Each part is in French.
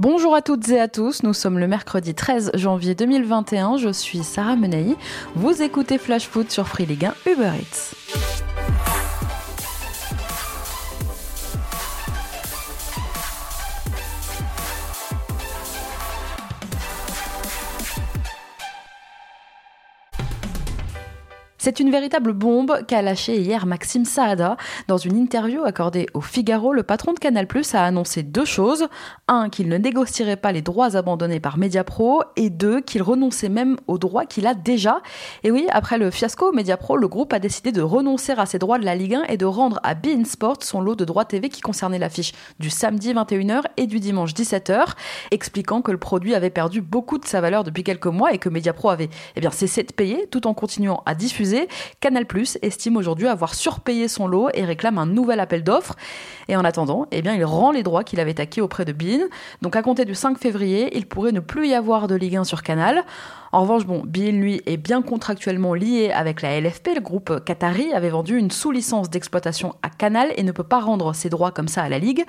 Bonjour à toutes et à tous, nous sommes le mercredi 13 janvier 2021, je suis Sarah Menei, vous écoutez Flash Foot sur Free Ligue 1 Uber Eats. C'est une véritable bombe qu'a lâché hier Maxime Saada. Dans une interview accordée au Figaro, le patron de Canal+, a annoncé deux choses. Un, qu'il ne négocierait pas les droits abandonnés par Mediapro, et deux, qu'il renonçait même aux droits qu'il a déjà. Et oui, après le fiasco Mediapro, le groupe a décidé de renoncer à ses droits de la Ligue 1 et de rendre à Bein Sport son lot de droits TV qui concernait l'affiche du samedi 21h et du dimanche 17h, expliquant que le produit avait perdu beaucoup de sa valeur depuis quelques mois et que Mediapro avait eh bien, cessé de payer tout en continuant à diffuser Canal Plus estime aujourd'hui avoir surpayé son lot et réclame un nouvel appel d'offres. Et en attendant, eh bien, il rend les droits qu'il avait acquis auprès de Bean. Donc à compter du 5 février, il pourrait ne plus y avoir de Ligue 1 sur Canal. En revanche, bon, lui, est bien contractuellement lié avec la LFP. Le groupe Qatari avait vendu une sous-licence d'exploitation à Canal et ne peut pas rendre ses droits comme ça à la Ligue.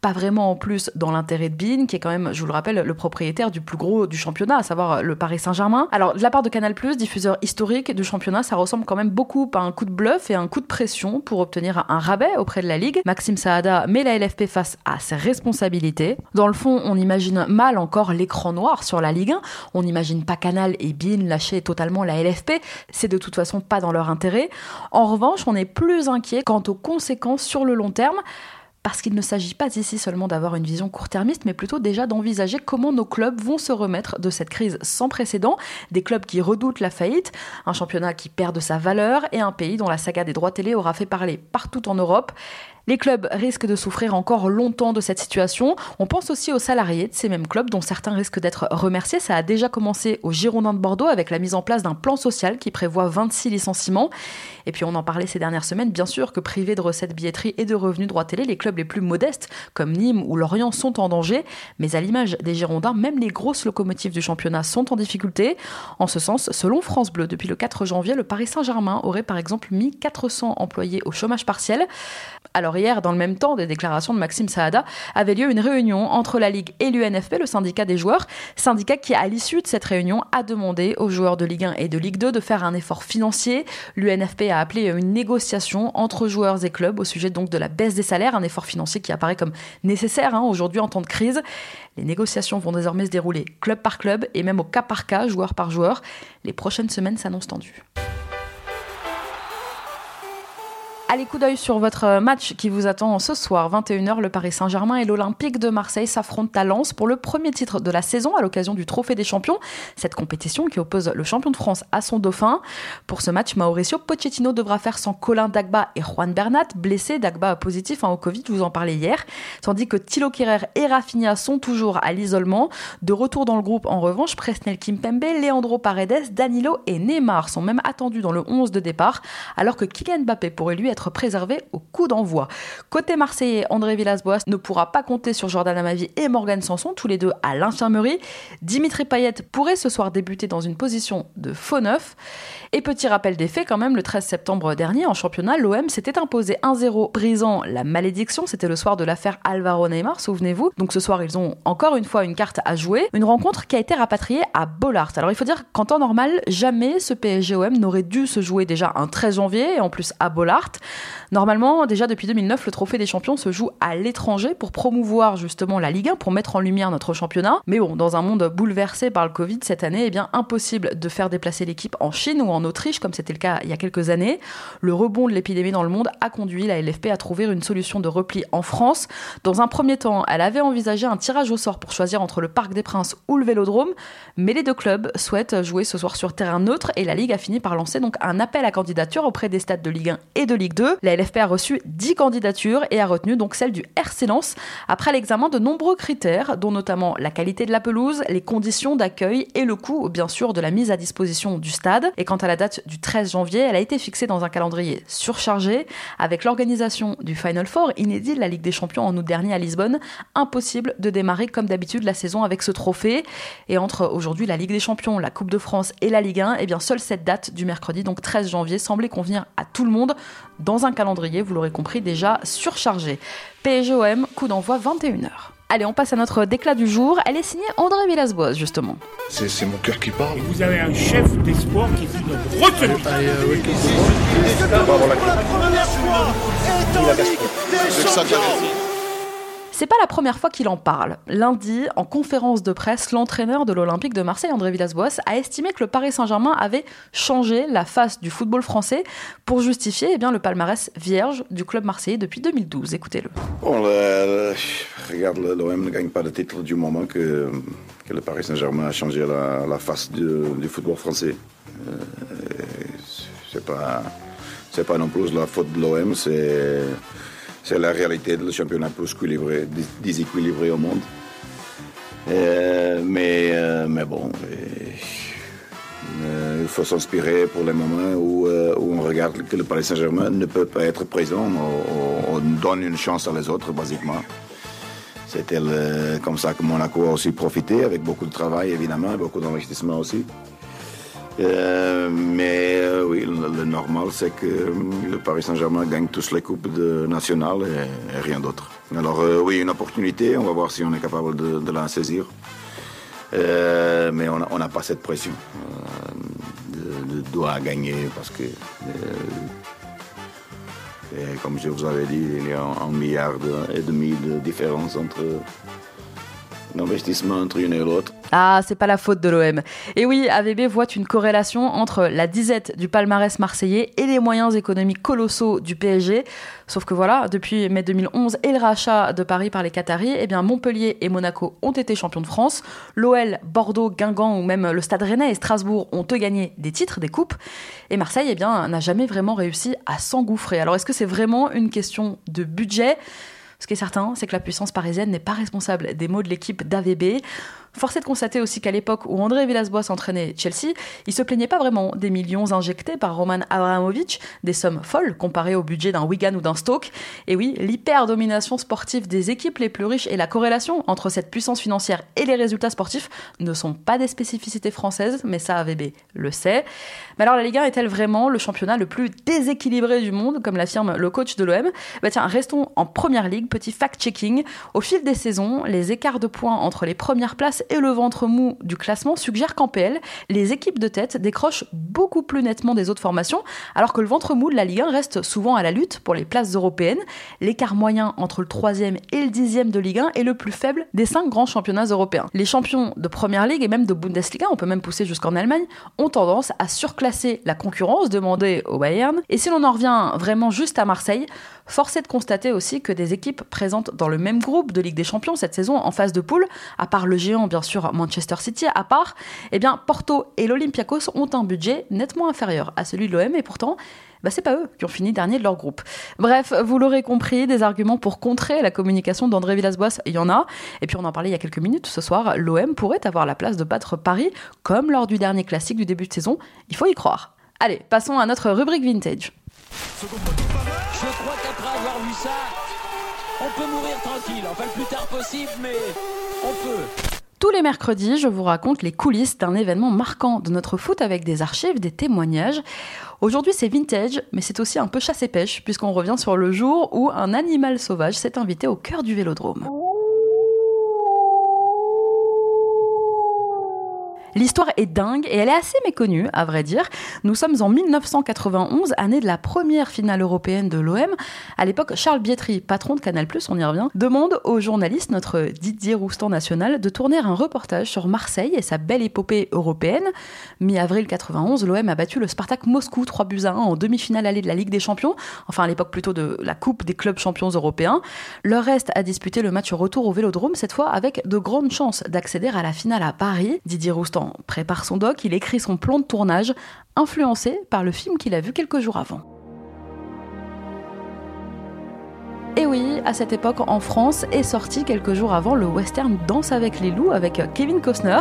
Pas vraiment en plus dans l'intérêt de Bean, qui est quand même, je vous le rappelle, le propriétaire du plus gros du championnat, à savoir le Paris Saint-Germain. Alors, de la part de Canal+, diffuseur historique du championnat, ça ressemble quand même beaucoup à un coup de bluff et un coup de pression pour obtenir un rabais auprès de la Ligue. Maxime Saada met la LFP face à ses responsabilités. Dans le fond, on imagine mal encore l'écran noir sur la Ligue 1. On n'imagine pas Canal et BIN lâcher totalement la LFP, c'est de toute façon pas dans leur intérêt. En revanche, on est plus inquiet quant aux conséquences sur le long terme parce qu'il ne s'agit pas ici seulement d'avoir une vision court-termiste, mais plutôt déjà d'envisager comment nos clubs vont se remettre de cette crise sans précédent, des clubs qui redoutent la faillite, un championnat qui perd de sa valeur et un pays dont la saga des droits télé aura fait parler partout en Europe. Les clubs risquent de souffrir encore longtemps de cette situation. On pense aussi aux salariés de ces mêmes clubs, dont certains risquent d'être remerciés. Ça a déjà commencé au Girondins de Bordeaux avec la mise en place d'un plan social qui prévoit 26 licenciements. Et puis on en parlait ces dernières semaines, bien sûr que privés de recettes billetterie et de revenus droit télé, les clubs les plus modestes, comme Nîmes ou Lorient, sont en danger. Mais à l'image des Girondins, même les grosses locomotives du championnat sont en difficulté. En ce sens, selon France Bleu, depuis le 4 janvier, le Paris Saint-Germain aurait par exemple mis 400 employés au chômage partiel. Alors hier, dans le même temps des déclarations de Maxime Saada, avait lieu une réunion entre la Ligue et l'UNFP, le syndicat des joueurs, syndicat qui, à l'issue de cette réunion, a demandé aux joueurs de Ligue 1 et de Ligue 2 de faire un effort financier. L'UNFP a appelé une négociation entre joueurs et clubs au sujet donc de la baisse des salaires, un effort financier qui apparaît comme nécessaire hein, aujourd'hui en temps de crise. Les négociations vont désormais se dérouler club par club et même au cas par cas, joueur par joueur. Les prochaines semaines s'annoncent tendues. Allez, coup d'œil sur votre euh, match qui vous attend ce soir, 21h. Le Paris Saint-Germain et l'Olympique de Marseille s'affrontent à Lens pour le premier titre de la saison à l'occasion du Trophée des Champions. Cette compétition qui oppose le champion de France à son dauphin. Pour ce match, Mauricio Pochettino devra faire sans Colin Dagba et Juan Bernat, blessés. Dagba positif hein, au Covid, vous en parlais hier. Tandis que Thilo Kerrer et Rafinha sont toujours à l'isolement. De retour dans le groupe, en revanche, Presnel Kimpembe, Leandro Paredes, Danilo et Neymar sont même attendus dans le 11 de départ, alors que Kylian Mbappé pourrait lui être préservé au coup d'envoi. Côté marseillais, André Villas-Boas ne pourra pas compter sur Jordan Amavi et Morgan Sanson, tous les deux à l'infirmerie. Dimitri Payet pourrait ce soir débuter dans une position de faux neuf. Et petit rappel des faits quand même, le 13 septembre dernier en championnat, l'OM s'était imposé 1-0 brisant la malédiction. C'était le soir de l'affaire Alvaro Neymar, souvenez-vous. Donc ce soir, ils ont encore une fois une carte à jouer. Une rencontre qui a été rapatriée à Bollard. Alors il faut dire qu'en temps normal, jamais ce PSG-OM n'aurait dû se jouer déjà un 13 janvier et en plus à Bollard. Normalement, déjà depuis 2009, le Trophée des Champions se joue à l'étranger pour promouvoir justement la Ligue 1, pour mettre en lumière notre championnat. Mais bon, dans un monde bouleversé par le Covid cette année, eh bien impossible de faire déplacer l'équipe en Chine ou en Autriche comme c'était le cas il y a quelques années. Le rebond de l'épidémie dans le monde a conduit la LFP à trouver une solution de repli en France. Dans un premier temps, elle avait envisagé un tirage au sort pour choisir entre le Parc des Princes ou le Vélodrome, mais les deux clubs souhaitent jouer ce soir sur terrain neutre et la Ligue a fini par lancer donc un appel à candidature auprès des stades de Ligue 1 et de Ligue 2. La LFP a reçu 10 candidatures et a retenu donc celle du RC Lens après l'examen de nombreux critères, dont notamment la qualité de la pelouse, les conditions d'accueil et le coût, bien sûr, de la mise à disposition du stade. Et quant à la date du 13 janvier, elle a été fixée dans un calendrier surchargé avec l'organisation du Final Four inédit de la Ligue des Champions en août dernier à Lisbonne. Impossible de démarrer comme d'habitude la saison avec ce trophée. Et entre aujourd'hui la Ligue des Champions, la Coupe de France et la Ligue 1, et eh bien seule cette date du mercredi, donc 13 janvier, semblait convenir à tout le monde dans un calendrier, vous l'aurez compris, déjà surchargé. PSGOM, coup d'envoi 21h. Allez, on passe à notre déclat du jour. Elle est signée André Villas-Boas, justement. C'est mon cœur qui parle. vous avez un chef d'espoir qui est une retenue. C'est pas la première fois qu'il en parle. Lundi, en conférence de presse, l'entraîneur de l'Olympique de Marseille, André Villas-Boas, a estimé que le Paris Saint-Germain avait changé la face du football français pour justifier eh le palmarès vierge du club marseillais depuis 2012. Écoutez-le. Bon, le, regarde, l'OM ne gagne pas de titre du moment que, le Paris Saint-Germain a changé la, face du, football français. Euh, c'est pas, c'est pas non plus la faute de l'OM, c'est c'est la réalité du championnat plus équilibré, déséquilibré au monde. Euh, mais, euh, mais bon, euh, il faut s'inspirer pour les moments où, où, on regarde que le Paris Saint-Germain ne peut pas être présent. On, on, donne une chance à les autres, basiquement. C'était comme ça que Monaco a aussi profité, avec beaucoup de travail évidemment, beaucoup d'investissement aussi. Euh, mais euh, oui, le, normal, c'est que euh, le Paris Saint-Germain gagne tous les coupes nationales et, rien d'autre. Alors oui, une opportunité, on va voir si on est capable de, la saisir. mais on n'a pas cette pression de, de, doit gagner parce que, comme je vous avais dit, il y a un milliard et demi de différence entre l'investissement entre une et. Ah, c'est pas la faute de l'OM. Et oui, AVB voit une corrélation entre la disette du palmarès marseillais et les moyens économiques colossaux du PSG. Sauf que voilà, depuis mai 2011 et le rachat de Paris par les Qataris, eh bien Montpellier et Monaco ont été champions de France. L'OL, Bordeaux, Guingamp ou même le Stade Rennais et Strasbourg ont eux gagné des titres, des coupes. Et Marseille, eh bien, n'a jamais vraiment réussi à s'engouffrer. Alors est-ce que c'est vraiment une question de budget? Ce qui est certain, c'est que la puissance parisienne n'est pas responsable des maux de l'équipe d'AVB. Force est de constater aussi qu'à l'époque où André Villas-Boas entraînait Chelsea, il se plaignait pas vraiment des millions injectés par Roman Abramovich, des sommes folles comparées au budget d'un Wigan ou d'un Stoke. Et oui, l'hyper-domination sportive des équipes les plus riches et la corrélation entre cette puissance financière et les résultats sportifs ne sont pas des spécificités françaises, mais ça AVB le sait. Mais alors la Ligue 1 est-elle vraiment le championnat le plus déséquilibré du monde, comme l'affirme le coach de l'OM Bah tiens, restons en première ligue, petit fact-checking. Au fil des saisons, les écarts de points entre les premières places et le ventre mou du classement suggère qu'en PL, les équipes de tête décrochent beaucoup plus nettement des autres formations, alors que le ventre mou de la Ligue 1 reste souvent à la lutte pour les places européennes. L'écart moyen entre le 3 et le 10 de Ligue 1 est le plus faible des 5 grands championnats européens. Les champions de Première Ligue et même de Bundesliga, on peut même pousser jusqu'en Allemagne, ont tendance à surclasser la concurrence demandée au Bayern. Et si l'on en revient vraiment juste à Marseille, force est de constater aussi que des équipes présentes dans le même groupe de Ligue des Champions cette saison en phase de poule, à part le géant bien sûr Manchester City, à part, eh bien Porto et l'Olympiakos ont un budget nettement inférieur à celui de l'OM et pourtant bah, c'est pas eux qui ont fini dernier de leur groupe. Bref, vous l'aurez compris, des arguments pour contrer la communication d'André Villas-Boas, il y en a. Et puis on en parlait il y a quelques minutes, ce soir, l'OM pourrait avoir la place de battre Paris, comme lors du dernier classique du début de saison. Il faut y croire. Allez, passons à notre rubrique vintage. On peut mourir tranquille. Le plus tard possible, mais. Tous les mercredis, je vous raconte les coulisses d'un événement marquant de notre foot avec des archives, des témoignages. Aujourd'hui, c'est vintage, mais c'est aussi un peu chasse et pêche, puisqu'on revient sur le jour où un animal sauvage s'est invité au cœur du vélodrome. L'histoire est dingue et elle est assez méconnue, à vrai dire. Nous sommes en 1991, année de la première finale européenne de l'OM. À l'époque, Charles Bietri, patron de Canal+, on y revient, demande au journaliste, notre Didier Roustan national, de tourner un reportage sur Marseille et sa belle épopée européenne. Mi-avril 91, l'OM a battu le Spartak Moscou 3 buts à 1 en demi-finale allée de la Ligue des Champions, enfin à l'époque plutôt de la Coupe des clubs champions européens. Le reste a disputé le match retour au Vélodrome, cette fois avec de grandes chances d'accéder à la finale à Paris. Didier Roustan prépare son doc, il écrit son plan de tournage, influencé par le film qu'il a vu quelques jours avant. Et oui, à cette époque en France est sorti quelques jours avant le western Danse avec les loups avec Kevin Costner.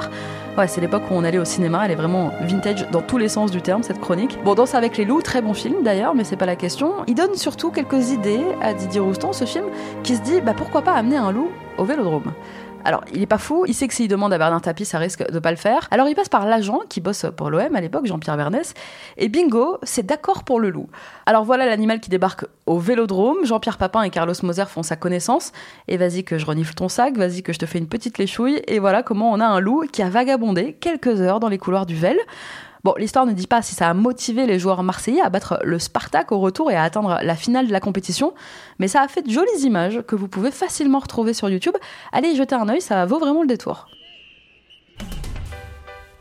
Ouais, c'est l'époque où on allait au cinéma, elle est vraiment vintage dans tous les sens du terme cette chronique. Bon, Danse avec les loups, très bon film d'ailleurs, mais c'est pas la question. Il donne surtout quelques idées à Didier Roustan, ce film, qui se dit bah pourquoi pas amener un loup au Vélodrome? Alors, il est pas fou, il sait que s'il demande à Bernard Tapie, ça risque de pas le faire. Alors, il passe par l'agent qui bosse pour l'OM à l'époque, Jean-Pierre Bernès, et bingo, c'est d'accord pour le loup. Alors voilà l'animal qui débarque au vélodrome. Jean-Pierre Papin et Carlos Moser font sa connaissance. Et vas-y que je renifle ton sac, vas-y que je te fais une petite léchouille. Et voilà comment on a un loup qui a vagabondé quelques heures dans les couloirs du Vel. Bon, l'histoire ne dit pas si ça a motivé les joueurs marseillais à battre le Spartak au retour et à atteindre la finale de la compétition, mais ça a fait de jolies images que vous pouvez facilement retrouver sur YouTube. Allez y jeter un œil, ça vaut vraiment le détour.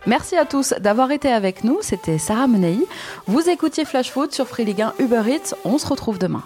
Merci à tous d'avoir été avec nous, c'était Sarah Menei. Vous écoutiez Flash Foot sur Free Ligue 1 Uber Eats, on se retrouve demain.